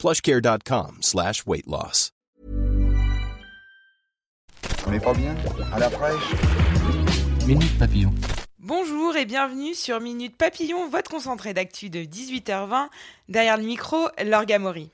plushcare.com slash weight loss. On n'est pas bien À la fraîche Minute Papillon. Bonjour et bienvenue sur Minute Papillon, votre concentré d'actu de 18h20. Derrière le micro, Laure Mori.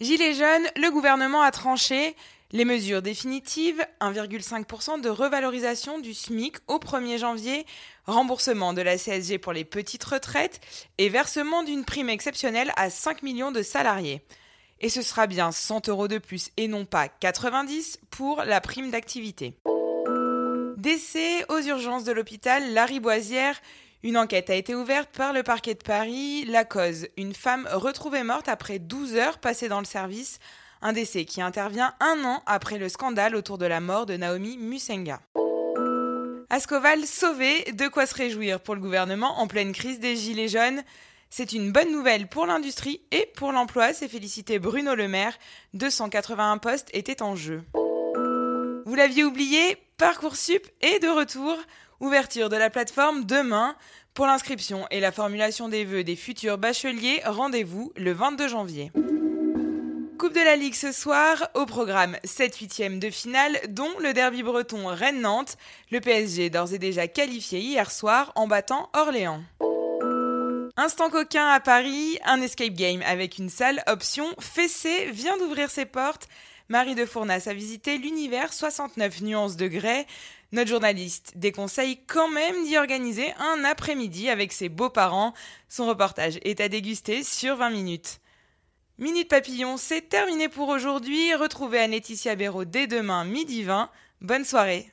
Gilets jaunes, le gouvernement a tranché. Les mesures définitives, 1,5% de revalorisation du SMIC au 1er janvier, remboursement de la CSG pour les petites retraites et versement d'une prime exceptionnelle à 5 millions de salariés. Et ce sera bien 100 euros de plus et non pas 90 pour la prime d'activité. Décès aux urgences de l'hôpital Lariboisière. Une enquête a été ouverte par le parquet de Paris. La cause, une femme retrouvée morte après 12 heures passées dans le service un décès qui intervient un an après le scandale autour de la mort de Naomi Musenga. Ascoval sauvé, de quoi se réjouir pour le gouvernement en pleine crise des Gilets jaunes. C'est une bonne nouvelle pour l'industrie et pour l'emploi, s'est félicité Bruno Le Maire. 281 postes étaient en jeu. Vous l'aviez oublié, Parcoursup est de retour. Ouverture de la plateforme demain. Pour l'inscription et la formulation des vœux des futurs bacheliers, rendez-vous le 22 janvier. De la Ligue ce soir, au programme 7 8 de finale, dont le derby breton Rennes-Nantes. Le PSG d'ores et déjà qualifié hier soir en battant Orléans. Instant coquin à Paris, un escape game avec une salle option fessée vient d'ouvrir ses portes. Marie de Fournas a visité l'univers 69 nuances de grès. Notre journaliste déconseille quand même d'y organiser un après-midi avec ses beaux-parents. Son reportage est à déguster sur 20 minutes. Minute Papillon, c'est terminé pour aujourd'hui. Retrouvez Anne-Laetitia Béraud dès demain, midi 20. Bonne soirée.